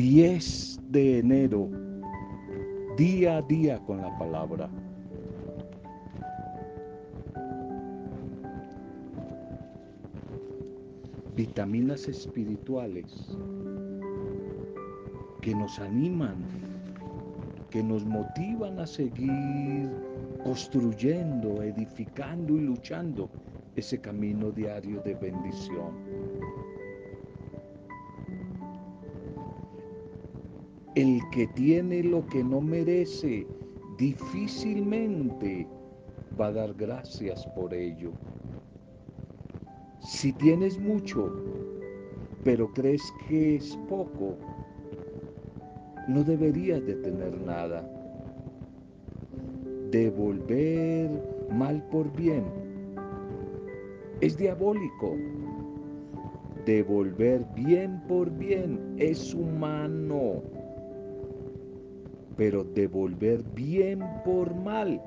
10 de enero, día a día con la palabra. Vitaminas espirituales que nos animan, que nos motivan a seguir construyendo, edificando y luchando ese camino diario de bendición. El que tiene lo que no merece difícilmente va a dar gracias por ello. Si tienes mucho, pero crees que es poco, no deberías de tener nada. Devolver mal por bien es diabólico. Devolver bien por bien es humano. Pero devolver bien por mal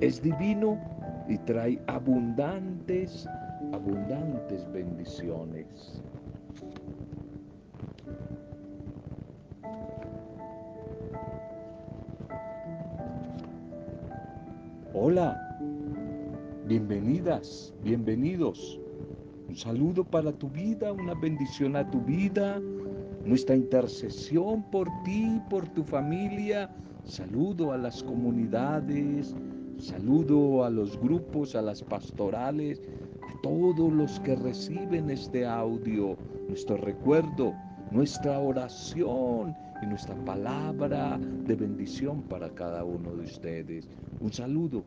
es divino y trae abundantes, abundantes bendiciones. Hola, bienvenidas, bienvenidos. Un saludo para tu vida, una bendición a tu vida, nuestra intercesión por ti, por tu familia. Saludo a las comunidades, saludo a los grupos, a las pastorales, a todos los que reciben este audio, nuestro recuerdo, nuestra oración y nuestra palabra de bendición para cada uno de ustedes. Un saludo.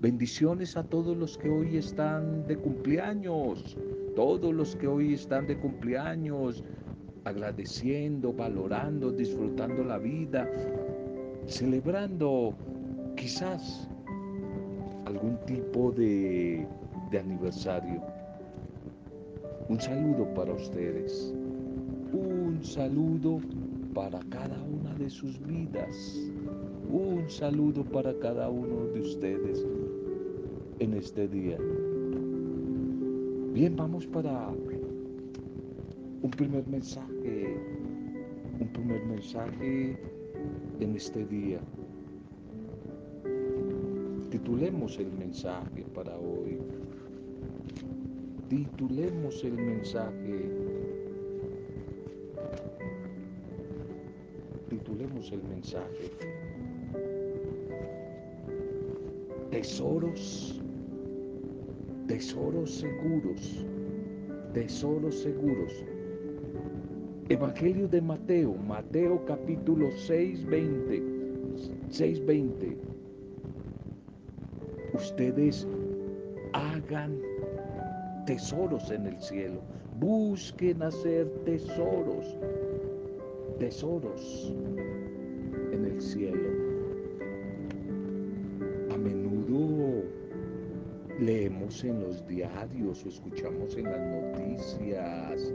Bendiciones a todos los que hoy están de cumpleaños, todos los que hoy están de cumpleaños, agradeciendo, valorando, disfrutando la vida, celebrando quizás algún tipo de, de aniversario. Un saludo para ustedes, un saludo para cada una de sus vidas. Un saludo para cada uno de ustedes en este día. Bien, vamos para un primer mensaje, un primer mensaje en este día. Titulemos el mensaje para hoy. Titulemos el mensaje. Titulemos el mensaje. tesoros, tesoros seguros, tesoros seguros. Evangelio de Mateo, Mateo capítulo 6, 20, 6, 20. Ustedes hagan tesoros en el cielo, busquen hacer tesoros, tesoros en el cielo. leemos en los diarios o escuchamos en las noticias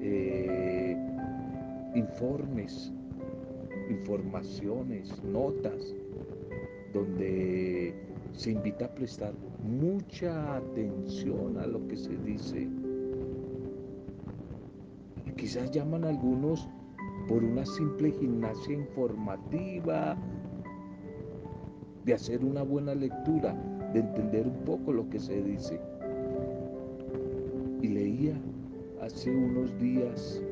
eh, informes, informaciones, notas, donde se invita a prestar mucha atención a lo que se dice. Quizás llaman algunos por una simple gimnasia informativa, de hacer una buena lectura, de entender un poco lo que se dice. Y leía hace unos días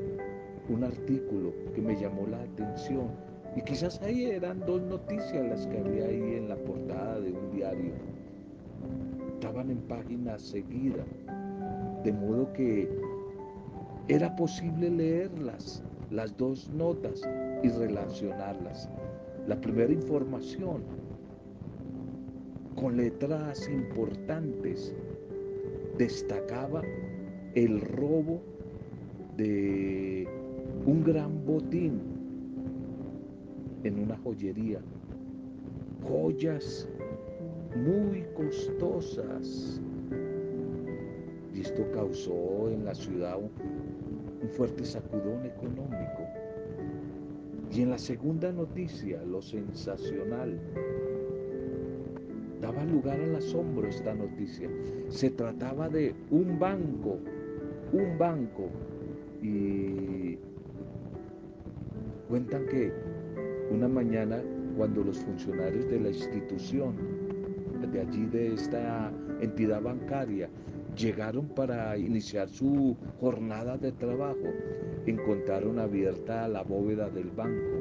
un artículo que me llamó la atención y quizás ahí eran dos noticias las que había ahí en la portada de un diario. Estaban en página seguida, de modo que era posible leerlas, las dos notas, y relacionarlas. La primera información con letras importantes destacaba el robo de un gran botín en una joyería. Joyas muy costosas. Y esto causó en la ciudad un, fuerte sacudón económico. Y en la segunda noticia, lo sensacional, daba lugar al asombro esta noticia. Se trataba de un banco, un banco, y Cuentan que una mañana cuando los funcionarios de la institución, de allí de esta entidad bancaria, llegaron para iniciar su jornada de trabajo, encontraron abierta la bóveda del banco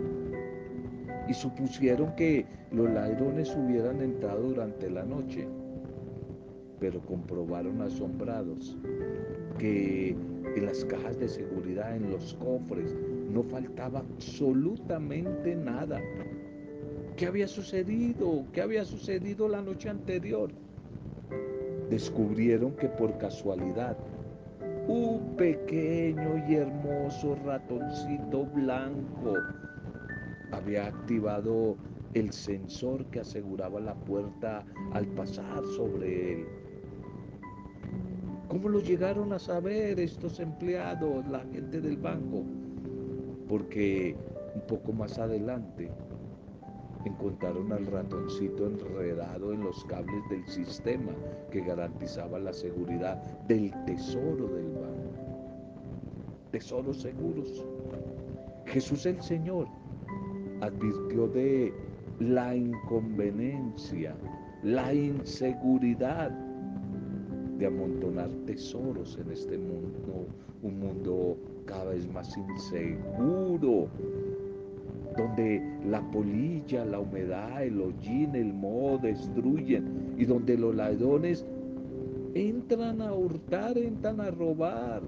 y supusieron que los ladrones hubieran entrado durante la noche, pero comprobaron asombrados que en las cajas de seguridad, en los cofres, no faltaba absolutamente nada. ¿Qué había sucedido? ¿Qué había sucedido la noche anterior? Descubrieron que por casualidad un pequeño y hermoso ratoncito blanco había activado el sensor que aseguraba la puerta al pasar sobre él. ¿Cómo lo llegaron a saber estos empleados, la gente del banco? Porque un poco más adelante encontraron al ratoncito enredado en los cables del sistema que garantizaba la seguridad del tesoro del banco. Tesoros seguros. Jesús el Señor advirtió de la inconveniencia, la inseguridad de amontonar tesoros en este mundo, un mundo cada vez más inseguro, donde la polilla, la humedad, el hollín, el moho destruyen y donde los ladrones entran a hurtar, entran a robar.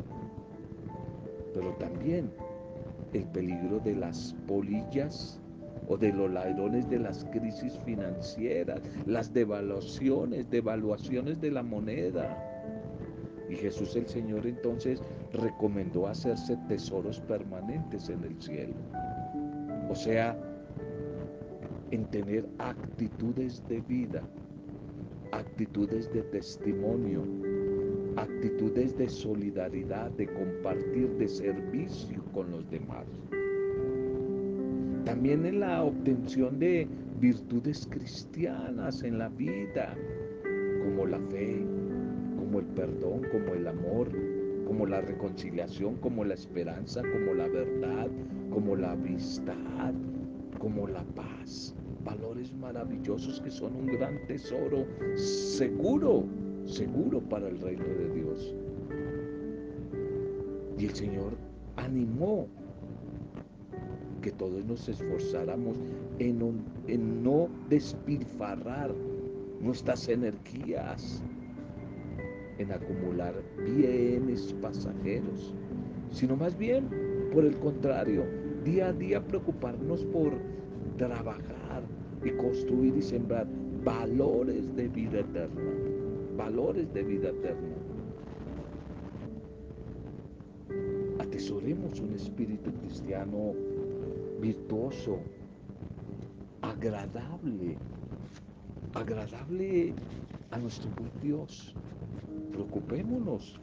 Pero también el peligro de las polillas o de los ladrones de las crisis financieras, las devaluaciones, devaluaciones de la moneda. Y Jesús el Señor entonces recomendó hacerse tesoros permanentes en el cielo. O sea, en tener actitudes de vida, actitudes de testimonio, actitudes de solidaridad, de compartir, de servicio con los demás también en la obtención de virtudes cristianas en la vida, como la fe, como el perdón, como el amor, como la reconciliación, como la esperanza, como la verdad, como la amistad, como la paz. Valores maravillosos que son un gran tesoro seguro, seguro para el reino de Dios. Y el Señor animó que todos nos esforzáramos en, en no despilfarrar nuestras energías en acumular bienes pasajeros, sino más bien, por el contrario, día a día preocuparnos por trabajar y construir y sembrar valores de vida eterna, valores de vida eterna. Atesoremos un espíritu cristiano virtuoso, agradable, agradable a nuestro buen Dios. Preocupémonos,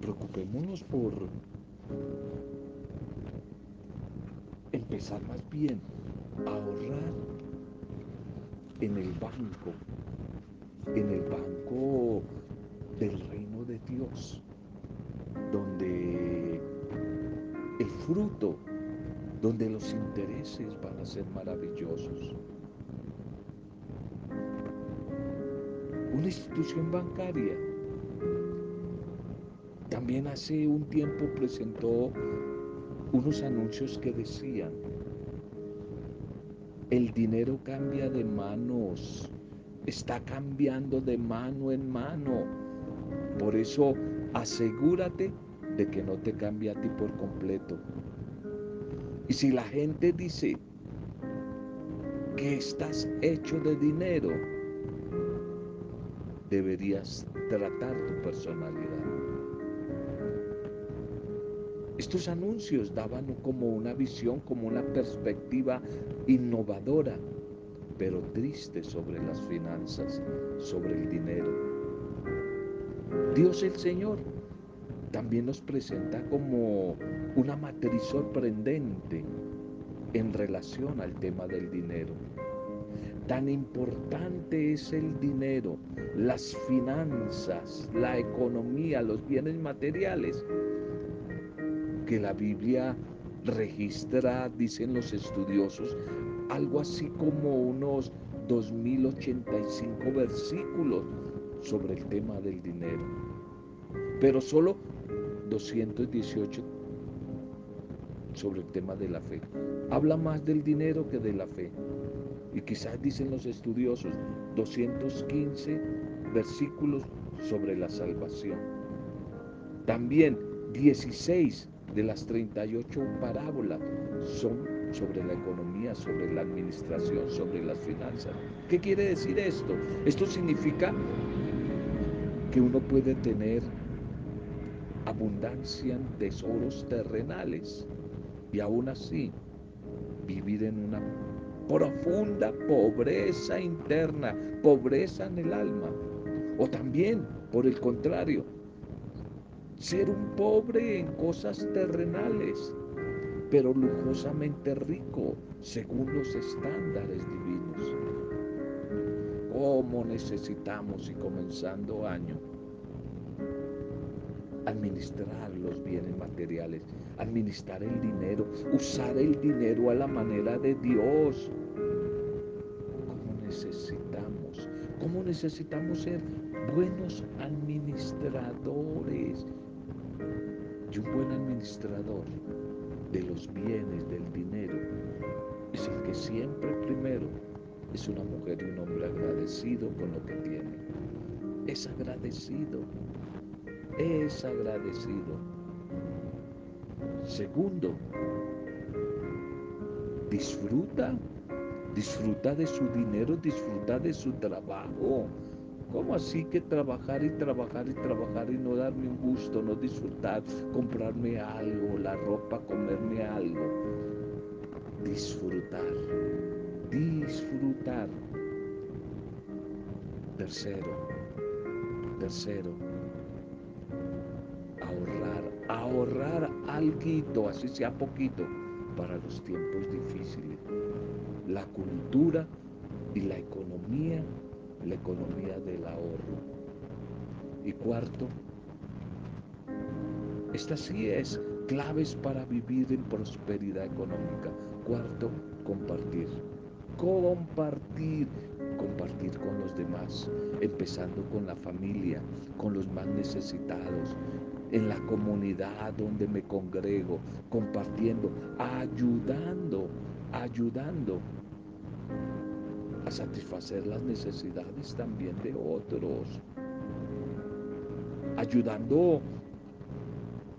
preocupémonos por empezar más bien a ahorrar en el banco, en el banco del reino de Dios, donde el fruto donde los intereses van a ser maravillosos. Una institución bancaria también hace un tiempo presentó unos anuncios que decían, el dinero cambia de manos, está cambiando de mano en mano. Por eso asegúrate de que no te cambie a ti por completo. Y si la gente dice que estás hecho de dinero, deberías tratar tu personalidad. Estos anuncios daban como una visión, como una perspectiva innovadora, pero triste sobre las finanzas, sobre el dinero. Dios el Señor también nos presenta como una matriz sorprendente en relación al tema del dinero. Tan importante es el dinero, las finanzas, la economía, los bienes materiales, que la Biblia registra, dicen los estudiosos, algo así como unos 2085 versículos sobre el tema del dinero, pero solo 218 sobre el tema de la fe. Habla más del dinero que de la fe. Y quizás dicen los estudiosos 215 versículos sobre la salvación. También 16 de las 38 parábolas son sobre la economía, sobre la administración, sobre las finanzas. ¿Qué quiere decir esto? Esto significa que uno puede tener abundancia en tesoros terrenales y aún así vivir en una profunda pobreza interna, pobreza en el alma. O también, por el contrario, ser un pobre en cosas terrenales, pero lujosamente rico según los estándares divinos. ¿Cómo necesitamos y comenzando año administrar los bienes materiales, administrar el dinero, usar el dinero a la manera de Dios? ¿Cómo necesitamos? ¿Cómo necesitamos ser buenos administradores? Y un buen administrador de los bienes, del dinero, es el que siempre primero es una mujer y un hombre agradecido con lo que tiene. Es agradecido, es agradecido. Segundo, disfruta, disfruta de su dinero, disfruta de su trabajo. ¿Cómo así que trabajar y trabajar y trabajar y no darme un gusto, no disfrutar, comprarme algo, la ropa, comerme algo? Disfrutar, disfrutar. Tercero, tercero, ahorrar, ahorrar algo, así sea poquito, para los tiempos difíciles. La cultura y la economía la economía del ahorro. Y cuarto, esta sí es claves para vivir en prosperidad económica. Cuarto, compartir. Compartir, compartir con los demás, empezando con la familia, con los más necesitados, en la comunidad donde me congrego, compartiendo, ayudando, ayudando a satisfacer las necesidades también de otros, ayudando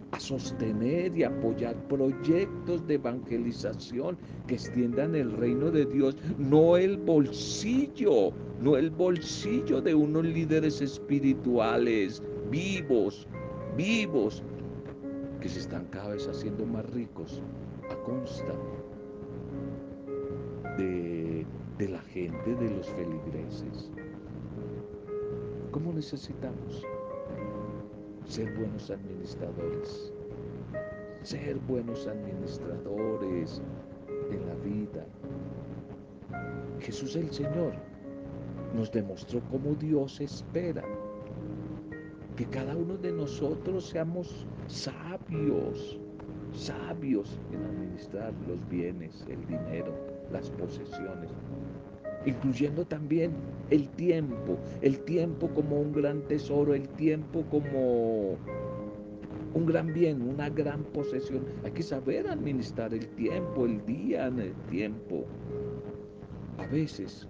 a sostener y apoyar proyectos de evangelización que extiendan el reino de Dios, no el bolsillo, no el bolsillo de unos líderes espirituales vivos, vivos, que se están cada vez haciendo más ricos a consta de de la gente, de los feligreses. ¿Cómo necesitamos ser buenos administradores? Ser buenos administradores en la vida. Jesús el Señor nos demostró cómo Dios espera que cada uno de nosotros seamos sabios, sabios en administrar los bienes, el dinero, las posesiones, incluyendo también el tiempo, el tiempo como un gran tesoro, el tiempo como un gran bien, una gran posesión. Hay que saber administrar el tiempo, el día en el tiempo. A veces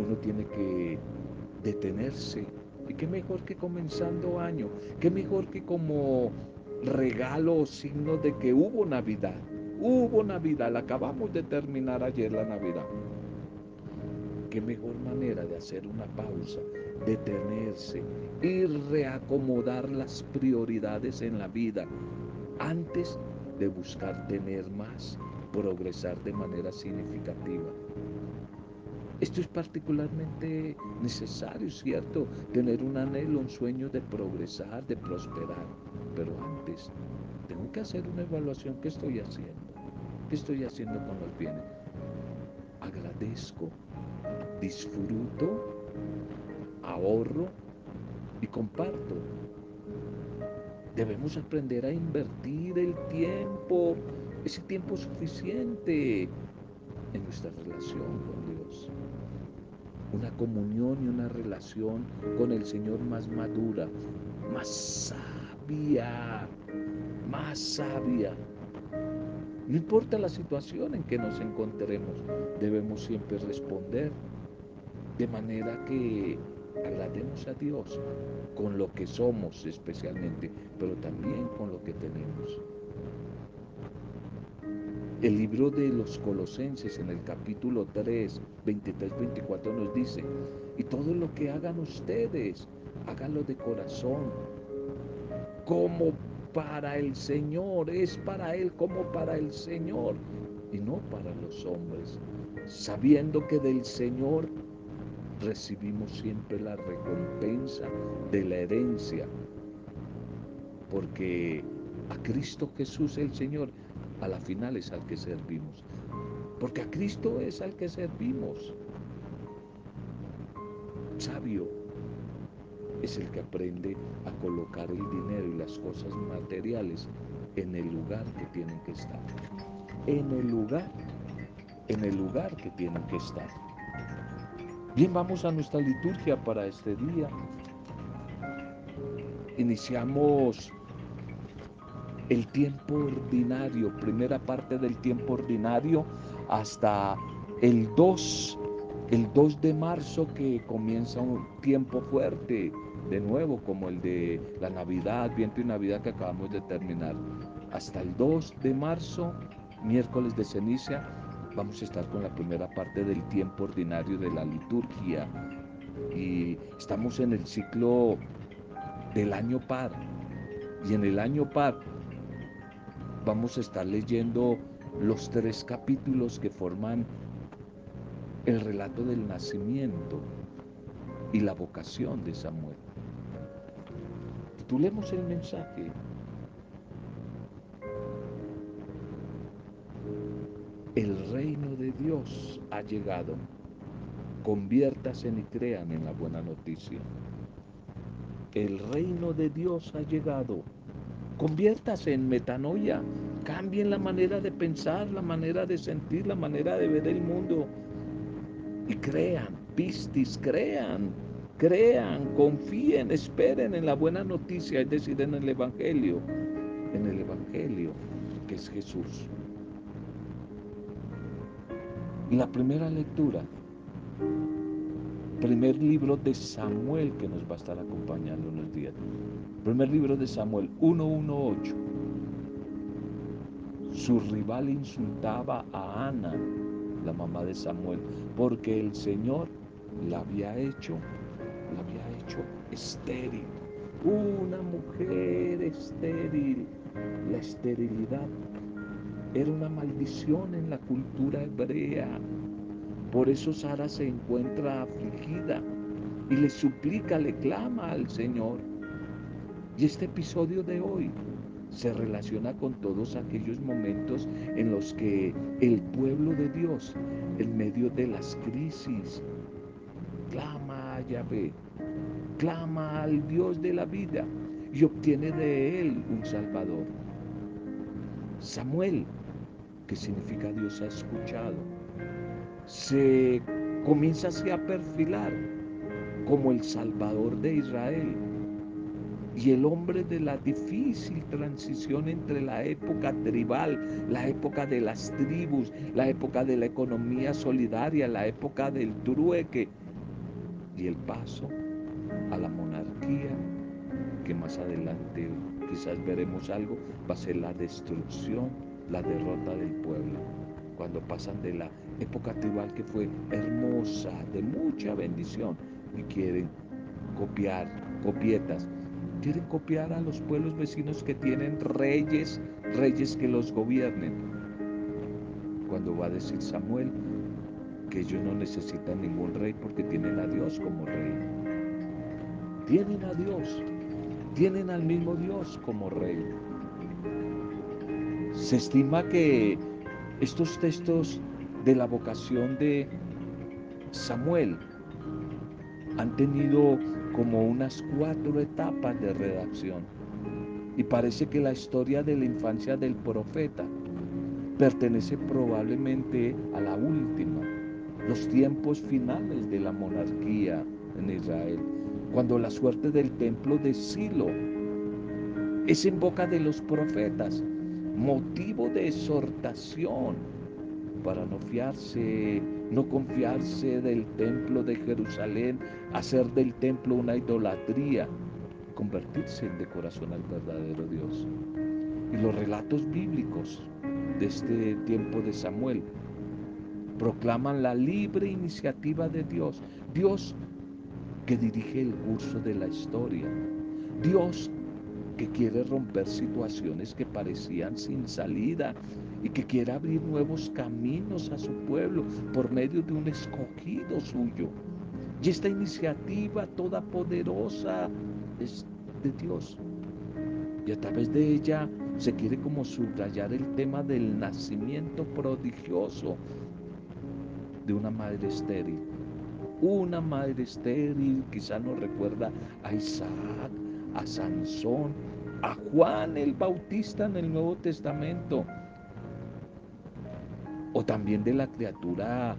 uno tiene que detenerse. Qué mejor que comenzando año, qué mejor que como regalo o signo de que hubo Navidad. Hubo Navidad, la acabamos de terminar ayer la Navidad qué mejor manera de hacer una pausa, detenerse y reacomodar las prioridades en la vida antes de buscar tener más, progresar de manera significativa. Esto es particularmente necesario, ¿cierto? Tener un anhelo, un sueño de progresar, de prosperar. Pero antes, tengo que hacer una evaluación. ¿Qué estoy haciendo? ¿Qué estoy haciendo con los bienes? Agradezco disfruto, ahorro y comparto. Debemos aprender a invertir el tiempo, ese tiempo suficiente en nuestra relación con Dios. Una comunión y una relación con el Señor más madura, más sabia, más sabia. No importa la situación en que nos encontremos, debemos siempre responder de manera que agrademos a Dios con lo que somos especialmente, pero también con lo que tenemos. El libro de los Colosenses en el capítulo 3, 23-24 nos dice, y todo lo que hagan ustedes, háganlo de corazón, como para el Señor, es para Él como para el Señor y no para los hombres, sabiendo que del Señor recibimos siempre la recompensa de la herencia, porque a Cristo Jesús el Señor a la final es al que servimos, porque a Cristo es al que servimos. Sabio es el que aprende a colocar el dinero y las cosas materiales en el lugar que tienen que estar. En el lugar, en el lugar que tienen que estar. Bien, vamos a nuestra liturgia para este día. Iniciamos el tiempo ordinario, primera parte del tiempo ordinario hasta el 2, el 2 de marzo que comienza un tiempo fuerte, de nuevo como el de la Navidad, viento y Navidad que acabamos de terminar. Hasta el 2 de marzo, miércoles de ceniza, vamos a estar con la primera parte del tiempo ordinario de la liturgia. Y estamos en el ciclo del año par. Y en el año par vamos a estar leyendo los tres capítulos que forman el relato del nacimiento y la vocación de Samuel. Titulemos el mensaje. El reino de Dios ha llegado. Conviértase y crean en la buena noticia. El reino de Dios ha llegado Conviértase en metanoia. Cambien la manera de pensar, la manera de sentir, la manera de ver el mundo. Y crean, pistis, crean, crean, confíen, esperen en la buena noticia, es decir, en el Evangelio, en el Evangelio que es Jesús. La primera lectura, primer libro de Samuel que nos va a estar acompañando en los días. Primer libro de Samuel 118. Su rival insultaba a Ana, la mamá de Samuel, porque el Señor la había hecho, la había hecho estéril. Una mujer estéril. La esterilidad era una maldición en la cultura hebrea. Por eso Sara se encuentra afligida y le suplica, le clama al Señor. Y este episodio de hoy se relaciona con todos aquellos momentos en los que el pueblo de Dios, en medio de las crisis, clama a Yahvé, clama al Dios de la vida y obtiene de él un Salvador. Samuel, que significa Dios ha escuchado, se comienza así a perfilar como el Salvador de Israel y el hombre de la difícil transición entre la época tribal, la época de las tribus, la época de la economía solidaria, la época del trueque y el paso a la monarquía, que más adelante quizás veremos algo, va a ser la destrucción, la derrota del pueblo. Cuando pasan de la época tribal que fue hermosa, de mucha bendición, y quieren copiar, copietas, quieren copiar a los pueblos vecinos que tienen reyes, reyes que los gobiernen. Cuando va a decir Samuel que ellos no necesitan ningún rey porque tienen a Dios como rey. Tienen a Dios, tienen al mismo Dios como rey. Se estima que estos textos de la vocación de Samuel han tenido como unas cuatro etapas de redacción. Y parece que la historia de la infancia del profeta pertenece probablemente a la última, los tiempos finales de la monarquía en Israel, cuando la suerte del templo de Silo es en boca de los profetas, motivo de exhortación para no fiarse, no confiarse del templo de Jerusalén, hacer del templo una idolatría, convertirse de corazón al verdadero Dios. Y los relatos bíblicos de este tiempo de Samuel proclaman la libre iniciativa de Dios, Dios que dirige el curso de la historia, Dios que quiere romper situaciones que parecían sin salida y que quiere abrir nuevos caminos a su pueblo por medio de un escogido suyo. Y esta iniciativa toda poderosa es de Dios. Y a través de ella se quiere como subrayar el tema del nacimiento prodigioso de una madre estéril. Una madre estéril quizá nos recuerda a Isaac, a Sansón, a Juan el Bautista en el Nuevo Testamento, o también de la criatura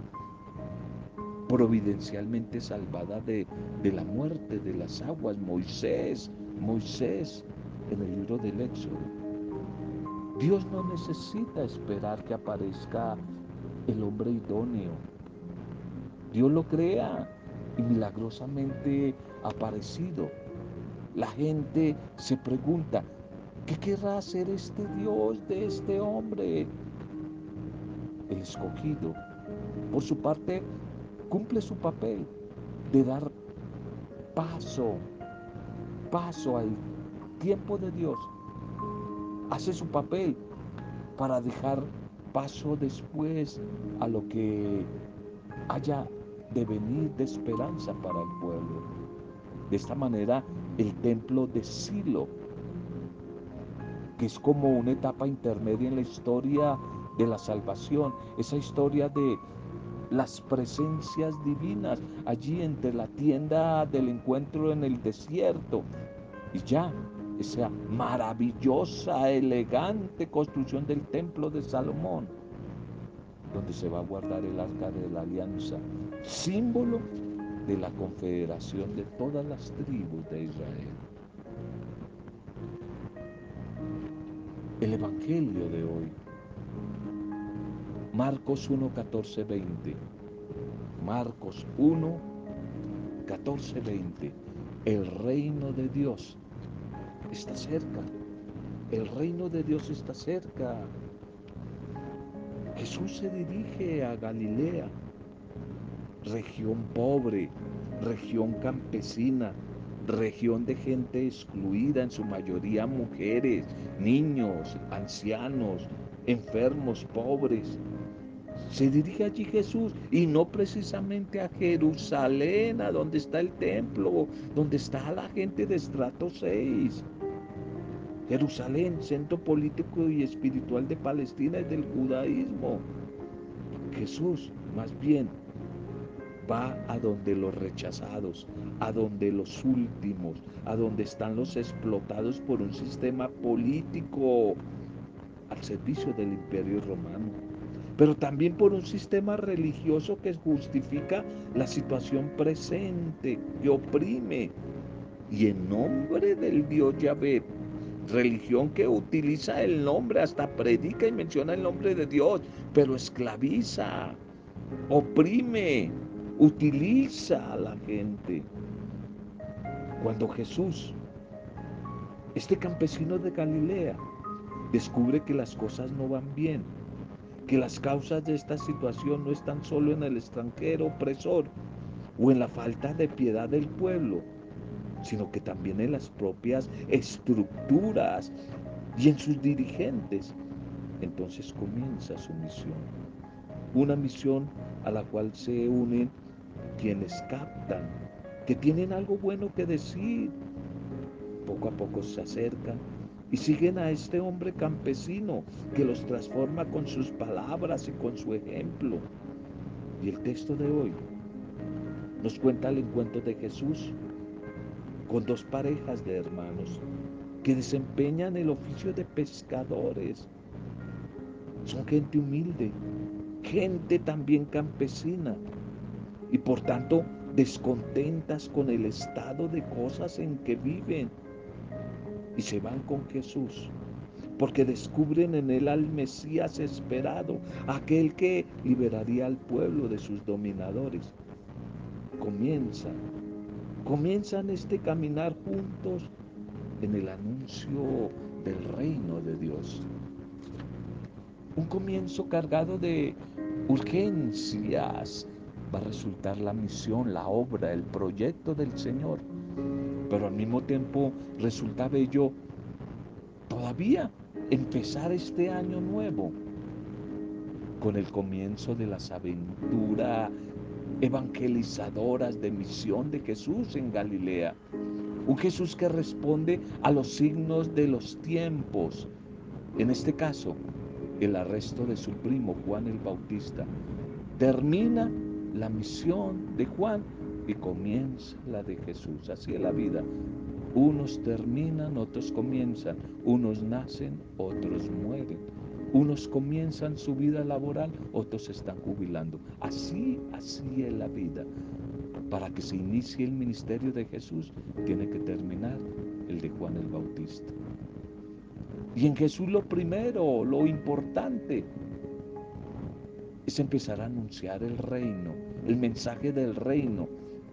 providencialmente salvada de, de, la muerte, de las aguas, Moisés, Moisés en el libro del Éxodo. Dios no necesita esperar que aparezca el hombre idóneo. Dios lo crea y milagrosamente aparecido. La gente se pregunta, ¿qué querrá hacer este Dios de este hombre? El escogido, por su parte, cumple su papel de dar paso, paso al tiempo de Dios. Hace su papel para dejar paso después a lo que haya de venir de esperanza para el pueblo. De esta manera, el templo de Silo, que es como una etapa intermedia en la historia de la salvación, esa historia de las presencias divinas allí entre la tienda del encuentro en el desierto. Y ya esa maravillosa, elegante construcción del templo de Salomón, donde se va a guardar el arca de la alianza, símbolo de la confederación de todas las tribus de Israel. El Evangelio de hoy, Marcos 1, 14, 20. Marcos 1, 14, 20. El reino de Dios está cerca. El reino de Dios está cerca. Jesús se dirige a Galilea región pobre, región campesina, región de gente excluida, en su mayoría mujeres, niños, ancianos, enfermos, pobres. Se dirige allí Jesús y no precisamente a Jerusalén, a donde está el templo, donde está la gente de estrato 6. Jerusalén, centro político y espiritual de Palestina y del judaísmo. Jesús, más bien, va a donde los rechazados, a donde los últimos, a donde están los explotados por un sistema político al servicio del imperio romano, pero también por un sistema religioso que justifica la situación presente, que oprime, y en nombre del Dios Yahvé, religión que utiliza el nombre, hasta predica y menciona el nombre de Dios, pero esclaviza, oprime, utiliza a la gente. Cuando Jesús, este campesino de Galilea, descubre que las cosas no van bien, que las causas de esta situación no están solo en el extranjero opresor o en la falta de piedad del pueblo, sino que también en las propias estructuras y en sus dirigentes. Entonces comienza su misión, una misión a la cual se unen quienes captan, que tienen algo bueno que decir. Poco a poco se acercan y siguen a este hombre campesino que los transforma con sus palabras y con su ejemplo. Y el texto de hoy nos cuenta el encuentro de Jesús con dos parejas de hermanos, que desempeñan el oficio de pescadores. Son gente humilde, gente también campesina y por tanto descontentas con el estado de cosas en que viven. Y se van con Jesús porque descubren en él al Mesías esperado, aquel que liberaría al pueblo de sus dominadores. Comienzan, comienzan este caminar juntos en el anuncio del reino de Dios. Un comienzo cargado de urgencias va a resultar la misión, la obra, el proyecto del Señor. Pero al mismo tiempo resulta bello todavía empezar este año nuevo con el comienzo de las aventuras evangelizadoras de misión de Jesús en Galilea. Un Jesús que responde a los signos de los tiempos. En este caso, el arresto de su primo Juan el Bautista. Termina la misión de Juan y comienza la de Jesús. Así es la vida. Unos terminan, otros comienzan. Unos nacen, otros mueren. Unos comienzan su vida laboral, otros se están jubilando. Así, así es la vida. Para que se inicie el ministerio de Jesús, tiene que terminar el de Juan el Bautista. Y en Jesús lo primero, lo importante, es empezar a anunciar el reino, el mensaje del reino,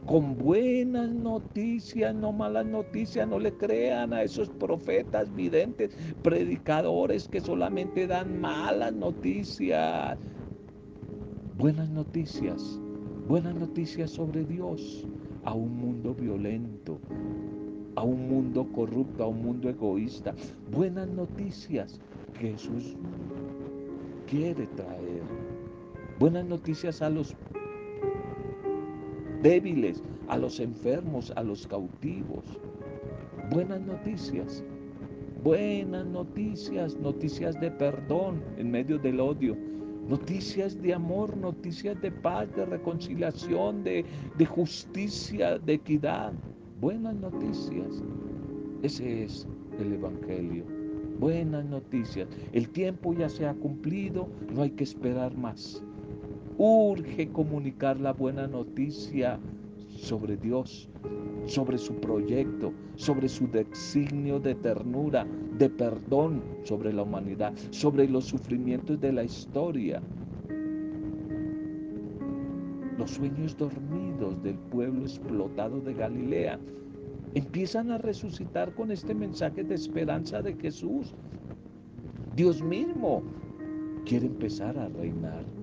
con buenas noticias, no malas noticias, no le crean a esos profetas, videntes, predicadores que solamente dan malas noticias. Buenas noticias, buenas noticias sobre Dios a un mundo violento, a un mundo corrupto, a un mundo egoísta. Buenas noticias que Jesús quiere traer. Buenas noticias a los débiles, a los enfermos, a los cautivos. Buenas noticias, buenas noticias, noticias de perdón en medio del odio, noticias de amor, noticias de paz, de reconciliación, de, justicia, de equidad. Buenas noticias. Ese es el Evangelio. Buenas noticias. El tiempo ya se ha cumplido, no hay que esperar más. Urge comunicar la buena noticia sobre Dios, sobre su proyecto, sobre su designio de ternura, de perdón sobre la humanidad, sobre los sufrimientos de la historia. Los sueños dormidos del pueblo explotado de Galilea empiezan a resucitar con este mensaje de esperanza de Jesús. Dios mismo quiere empezar a reinar.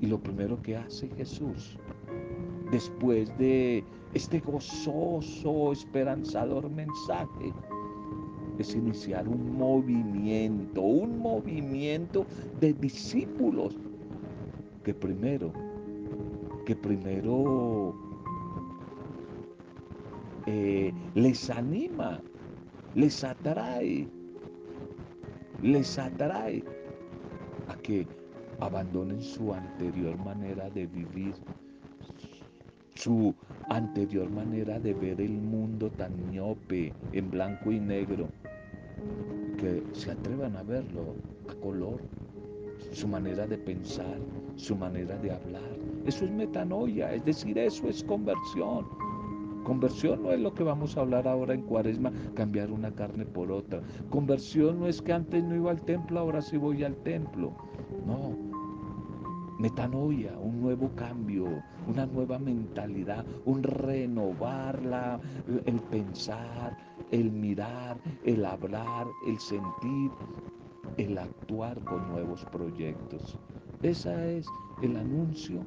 Y lo primero que hace Jesús, después de este gozoso, esperanzador mensaje, es iniciar un movimiento, un movimiento de discípulos que primero, que primero eh, les anima, les atrae, les atrae a que abandonen su anterior manera de vivir, su anterior manera de ver el mundo tan miope, en blanco y negro, que se atrevan a verlo a color, su manera de pensar, su manera de hablar. Eso es metanoia, es decir, eso es conversión. Conversión no es lo que vamos a hablar ahora en cuaresma, cambiar una carne por otra. Conversión no es que antes no iba al templo, ahora sí voy al templo. No, metanoia, un nuevo cambio, una nueva mentalidad, un renovar el pensar, el mirar, el hablar, el sentir, el actuar con nuevos proyectos. Ese es el anuncio,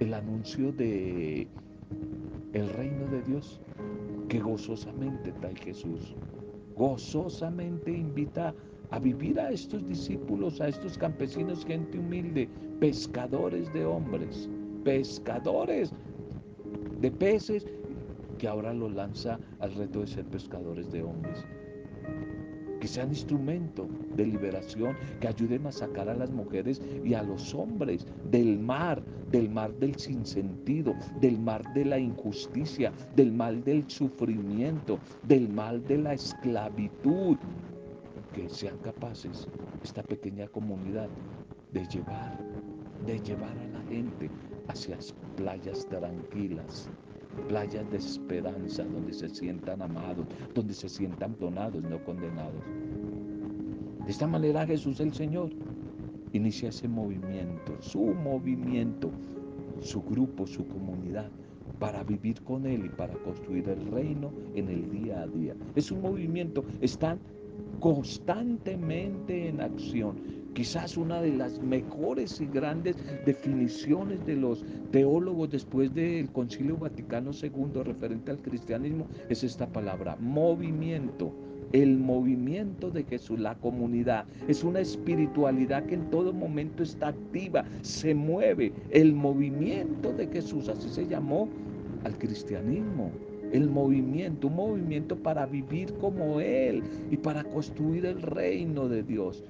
el anuncio de el reino de Dios que gozosamente trae Jesús. Gozosamente invita a vivir a estos discípulos, a estos campesinos, gente humilde, pescadores de hombres, pescadores de peces, que ahora los lanza al reto de ser pescadores de hombres. que sean instrumento de liberación, que ayuden a sacar a las mujeres y a los hombres del mar, del mar del sinsentido, del mar de la injusticia, del mal del sufrimiento, del mal de la esclavitud, sean capaces esta pequeña comunidad de llevar, de llevar a la gente hacia playas tranquilas, playas de esperanza, donde se sientan amados, donde se sientan donados, no condenados. De esta manera Jesús el Señor inicia ese movimiento, su movimiento, su grupo, su comunidad, para vivir con Él y para construir el reino en el día a día. Es un movimiento, están constantemente en acción. Quizás una de las mejores y grandes definiciones de los teólogos después del Concilio Vaticano II referente al cristianismo es esta palabra, movimiento. El movimiento de Jesús, la comunidad, es una espiritualidad que en todo momento está activa, se mueve. El movimiento de Jesús, así se llamó al cristianismo el movimiento, un movimiento para vivir como Él y para construir el reino de Dios.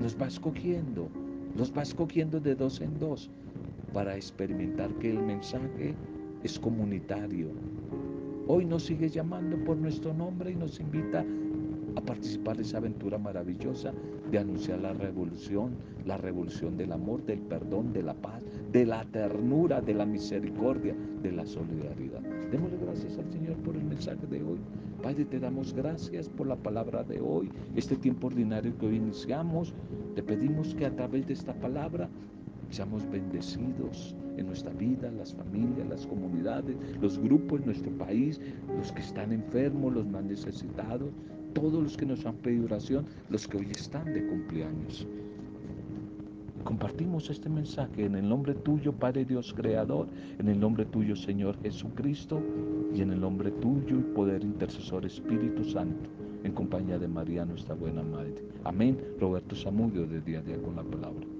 Los va escogiendo, los va escogiendo de dos en dos para experimentar que el mensaje es comunitario. Hoy nos sigue llamando por nuestro nombre y nos invita a participar de esa aventura maravillosa de anunciar la revolución, la revolución del amor, del perdón, de la paz, de la ternura, de la misericordia, de la solidaridad. Démosle gracias al Señor por el mensaje de hoy. Padre, te damos gracias por la palabra de hoy, este tiempo ordinario que hoy iniciamos. Te pedimos que a través de esta palabra seamos bendecidos en nuestra vida, las familias, las comunidades, los grupos en nuestro país, los que están enfermos, los más necesitados, todos los que nos han pedido oración, los que hoy están de cumpleaños. Compartimos este mensaje en el nombre tuyo, Padre Dios Creador, en el nombre tuyo, Señor Jesucristo, y en el nombre tuyo y poder intercesor Espíritu Santo, en compañía de María, nuestra buena Madre. Amén. Roberto Samudio de Día a Día con la Palabra.